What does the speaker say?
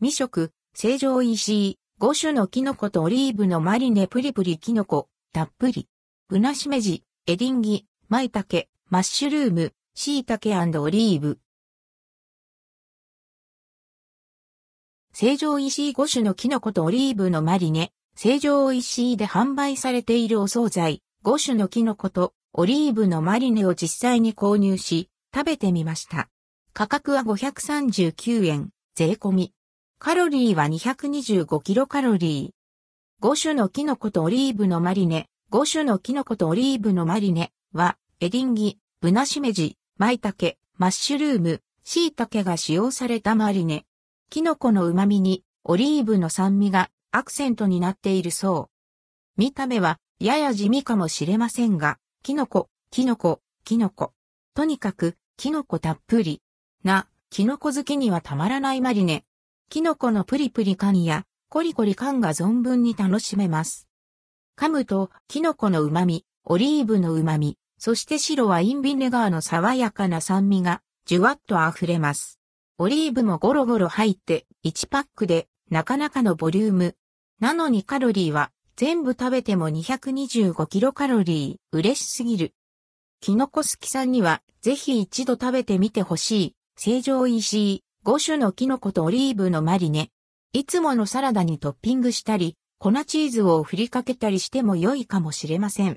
未食、成城石井、5種のキノコとオリーブのマリネプリプリキノコ、たっぷり。ブナシメジ、エディンギ、マイタケ、マッシュルーム、シイタケオリーブ。成城石井5種のキノコとオリーブのマリネ、成城石井で販売されているお惣菜、5種のキノコとオリーブのマリネを実際に購入し、食べてみました。価格は539円、税込み。カロリーは225キロカロリー。5種のキノコとオリーブのマリネ、5種のキノコとオリーブのマリネは、エディンギ、ブナシメジ、マイタケ、マッシュルーム、シイタケが使用されたマリネ。キノコの旨味に、オリーブの酸味がアクセントになっているそう。見た目は、やや地味かもしれませんが、キノコ、キノコ、キノコ。とにかく、キノコたっぷり。な、キノコ好きにはたまらないマリネ。キノコのプリプリ感やコリコリ感が存分に楽しめます。噛むと、キノコの旨味、オリーブの旨味、そして白ワインビネガーの爽やかな酸味が、じゅわっと溢れます。オリーブもゴロゴロ入って、1パックで、なかなかのボリューム。なのにカロリーは、全部食べても225キロカロリー、嬉しすぎる。キノコ好きさんには、ぜひ一度食べてみてほしい。成城石井、5種のキノコとオリーブのマリネ。いつものサラダにトッピングしたり、粉チーズを振りかけたりしても良いかもしれません。